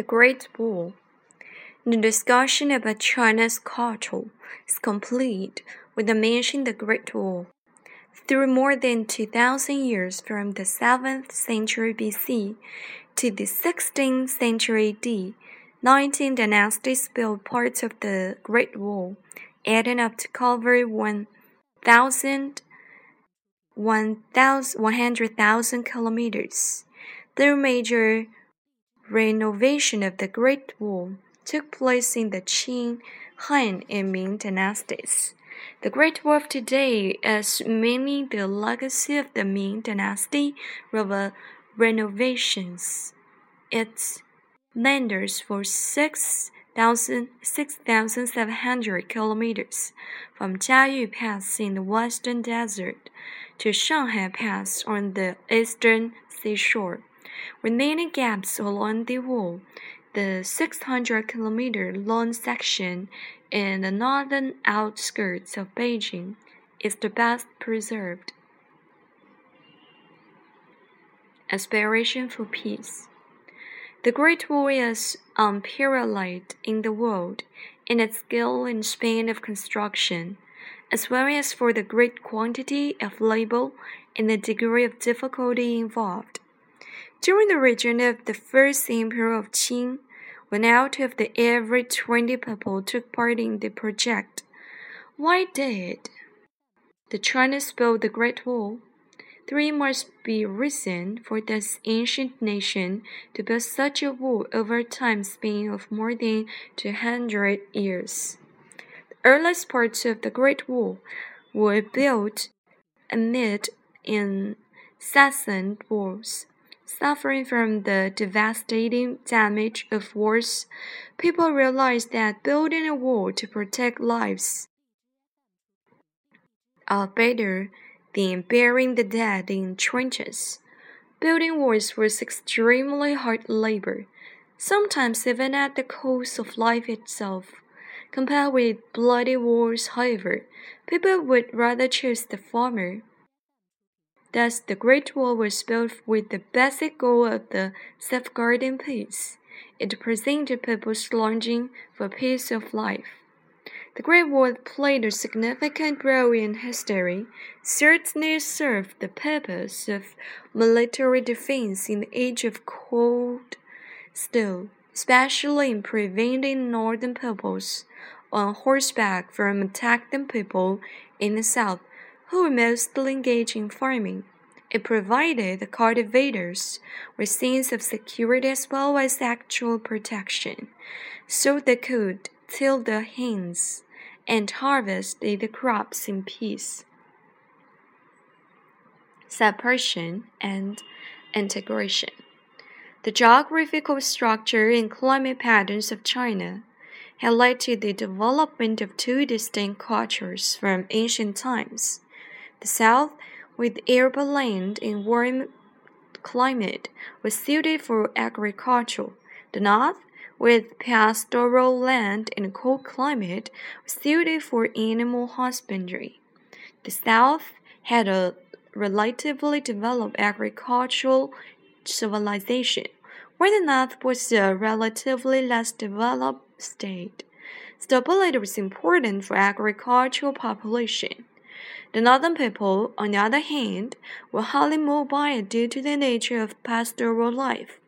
The Great Wall. The discussion about China's culture is complete with the mention the Great Wall. Through more than 2,000 years from the 7th century BC to the 16th century AD, 19 dynasties built parts of the Great Wall, adding up to cover 1,000 100,000 kilometers. Their major renovation of the Great Wall took place in the Qin, Han, and Ming dynasties. The Great Wall of today is mainly the legacy of the Ming dynasty renovations. Its landers for 6,700 kilometers from Jiayu Pass in the western desert to Shanhai Pass on the eastern seashore. Many gaps along the wall, the 600 kilometer long section in the northern outskirts of Beijing is the best preserved. Aspiration for peace. The Great Wall is unparalleled in the world in its skill and span of construction, as well as for the great quantity of labor and the degree of difficulty involved. During the reign of the first emperor of Qin, when out of the every twenty people took part in the project, why did the Chinese build the Great Wall? Three must be reason for this ancient nation to build such a wall over a time span of more than two hundred years. The earliest parts of the Great Wall were built amid incessant wars Suffering from the devastating damage of wars, people realized that building a wall to protect lives are better than burying the dead in trenches. Building walls was extremely hard labor, sometimes even at the cost of life itself. Compared with bloody wars, however, people would rather choose the former. Thus, the Great Wall was built with the basic goal of the safeguarding peace. It presented people's longing for peace of life. The Great Wall played a significant role in history, certainly served the purpose of military defense in the age of cold steel, especially in preventing northern peoples on horseback from attacking people in the south who were mostly engaged in farming. It provided the cultivators with sense of security as well as actual protection, so they could till their hands and harvest the crops in peace. Separation and integration. The geographical structure and climate patterns of China had led to the development of two distinct cultures from ancient times. The South, with arable land and warm climate, was suited for agriculture. The North, with pastoral land and cold climate, was suited for animal husbandry. The South had a relatively developed agricultural civilization, where the North was a relatively less developed state. Stability was important for agricultural population. The northern people, on the other hand, were highly mobile due to the nature of pastoral life.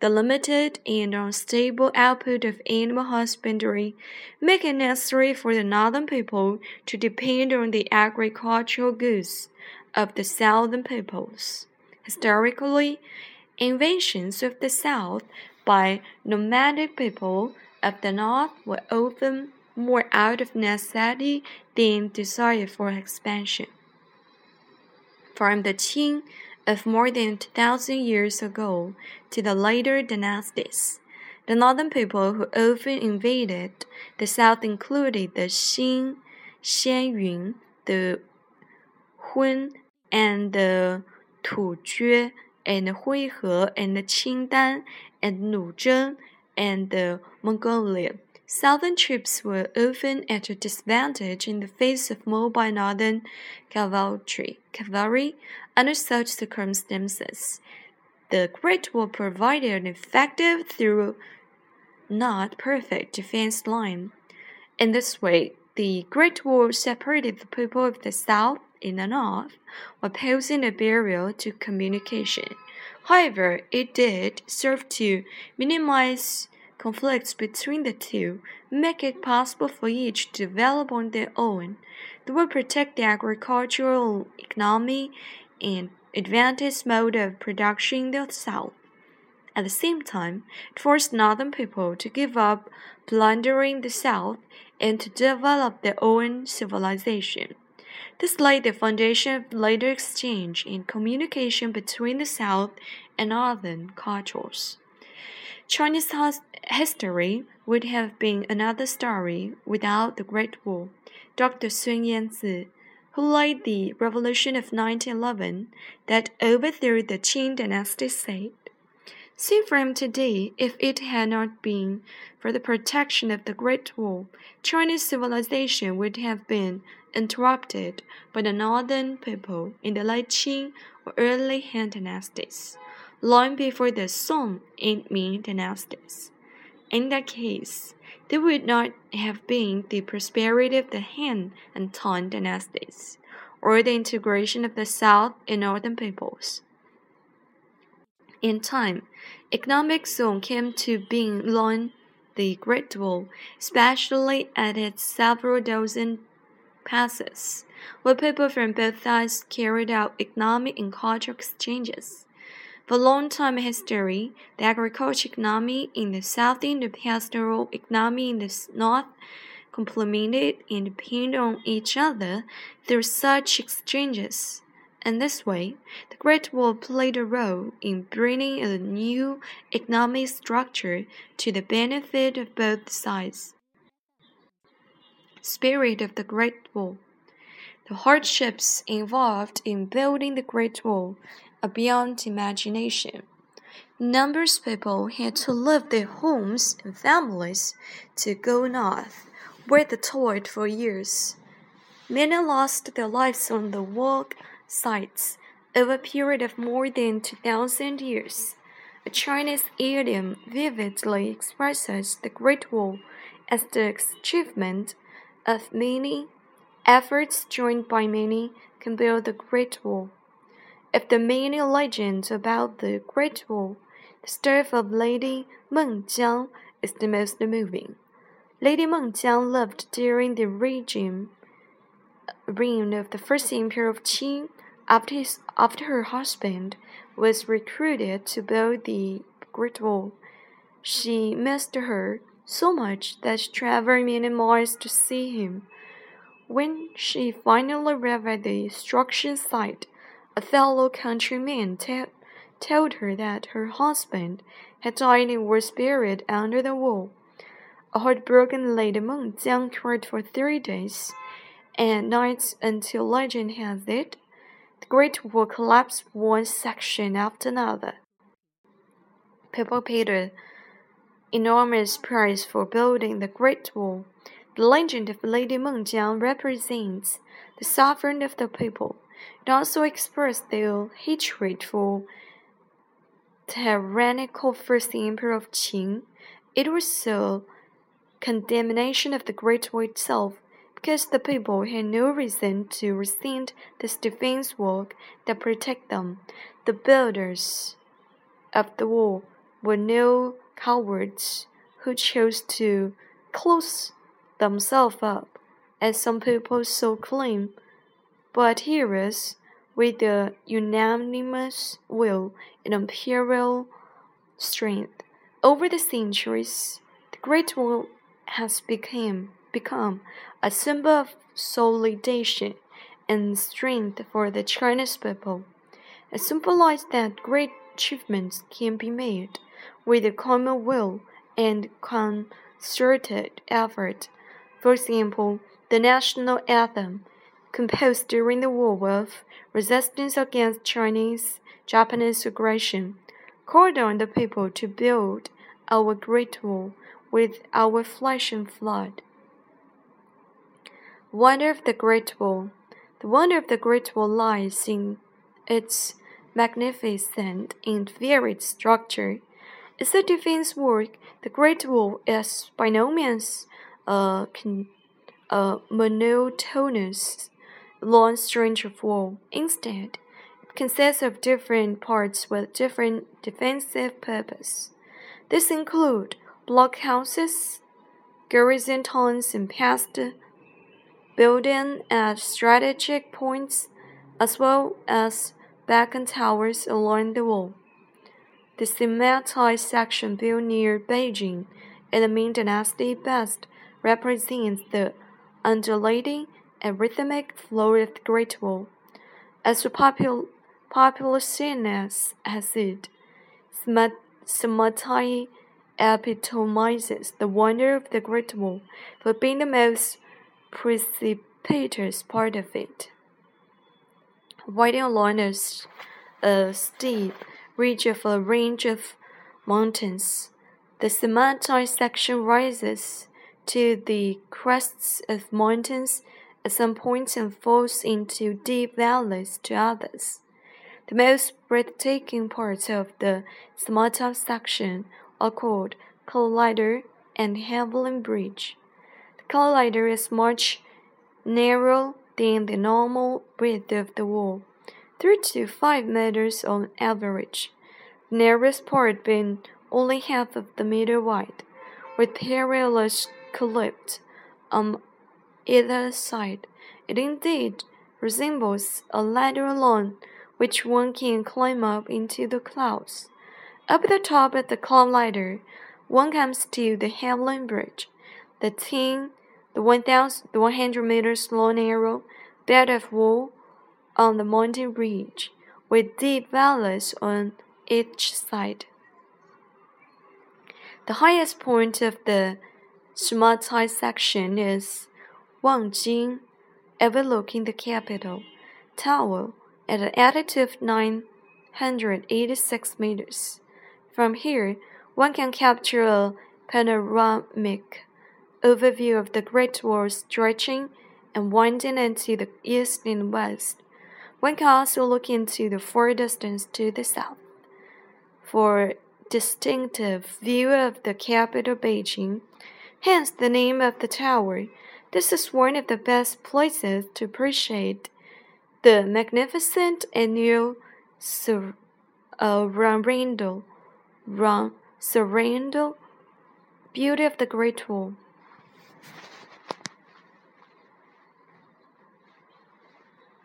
The limited and unstable output of animal husbandry make it necessary for the northern people to depend on the agricultural goods of the southern peoples. Historically, inventions of the south by nomadic people of the north were often more out of necessity than desire for expansion. From the Qin of more than 2,000 years ago to the later dynasties, the northern people who often invaded the south included the Xin, Xianyun, the Hun, and the Tujue, and Huihe, and the Qingdan, and Nuzheng, and the Mongolia. Southern troops were often at a disadvantage in the face of mobile northern cavalry. cavalry. Under such circumstances, the Great Wall provided an effective though not perfect defense line. In this way, the Great Wall separated the people of the South in the North, while posing a barrier to communication. However, it did serve to minimize conflicts between the two, make it possible for each to develop on their own. They will protect the agricultural economy and advantage mode of production in the South. At the same time, it forced northern people to give up plundering the South and to develop their own civilization. This laid the foundation of later exchange and communication between the South and Northern cultures. Chinese history would have been another story without the Great Wall. Dr. Sun Yat-sen, who led the revolution of 1911 that overthrew the Qing dynasty, said, Seen from today, if it had not been for the protection of the Great Wall, Chinese civilization would have been interrupted by the northern people in the late Qin or early Han dynasties, long before the Song and Ming dynasties. In that case, there would not have been the prosperity of the Han and Tang dynasties, or the integration of the South and Northern peoples. In time, economic zone came to being along the Great Wall, especially at its several dozen passes, where people from both sides carried out economic and cultural exchanges. For a long time history, the agricultural economy in the south and the pastoral economy in the north complemented and depended on each other through such exchanges. In this way, the Great Wall played a role in bringing a new economic structure to the benefit of both sides. Spirit of the Great Wall The hardships involved in building the Great Wall beyond imagination. Numbers of people had to leave their homes and families to go north, where they toiled for years. Many lost their lives on the work sites over a period of more than 2,000 years. A Chinese idiom vividly expresses the Great Wall as the achievement of many efforts joined by many can build the Great Wall. Of the many legends about the Great Wall, the story of Lady Meng Jiang is the most moving. Lady Meng Jiang lived during the regime reign of the first emperor of Qin after, his, after her husband was recruited to build the Great Wall, she missed her so much that she traveled many miles to see him. When she finally arrived at the destruction site, a fellow countryman told her that her husband had died and was buried under the wall. A heartbroken Lady Meng Jiang cried for three days and nights until legend has it the Great Wall collapsed one section after another. People paid an enormous price for building the Great Wall. The legend of Lady Meng Mengjiang represents the suffering of the people. It also expressed their hatred for tyrannical first emperor of Qin. It was a condemnation of the Great Wall itself because the people had no reason to resent this defense work that protect them. The builders of the wall were no cowards who chose to close themselves up, as some people so claim, but heroes with the unanimous will and imperial strength. Over the centuries, the Great Wall has become become a symbol of solidation and strength for the Chinese people. It symbolized that great achievements can be made with a common will and concerted effort. For example, the national anthem, composed during the War of Resistance against Chinese Japanese aggression, called on the people to build our great wall with our flesh and blood. Wonder of the Great Wall. The wonder of the Great Wall lies in its magnificent and varied structure. As a defense work, the Great Wall is by no means a, a monotonous long of wall. Instead, it consists of different parts with different defensive purpose. These include blockhouses, garrison towns, and past building at strategic points, as well as beacon towers along the wall. The Simatai section built near Beijing in the Ming Dynasty best represents the undulating and rhythmic flow of the Great Wall. As the popul popular CNS has it, Simatai epitomizes the wonder of the Great Wall for being the most precipitous part of it. Riding along a, a steep ridge of a range of mountains. The Simatai section rises to the crests of mountains at some points and falls into deep valleys to others. The most breathtaking parts of the Simatai section are called Cloud Ladder and Heavenly Bridge. The Cloud Ladder is much narrower than the normal width of the wall three to five meters on average, the narrowest part being only half of the meter wide, with parallels clipped on either side. It indeed resembles a ladder lawn which one can climb up into the clouds. Up the top of the cloud ladder, one comes to the Heavenly Bridge, the ten, the 1,000, the 100 meters long narrow bed of wool on the mountain ridge, with deep valleys on each side. The highest point of the Simatai section is Wangjing, overlooking the capital, tower at an altitude of 986 meters. From here, one can capture a panoramic overview of the Great Wall stretching and winding into the east and west. One can also look into the far distance to the south for distinctive view of the capital Beijing, hence the name of the tower. This is one of the best places to appreciate the magnificent annual sur uh, surrender beauty of the Great Wall.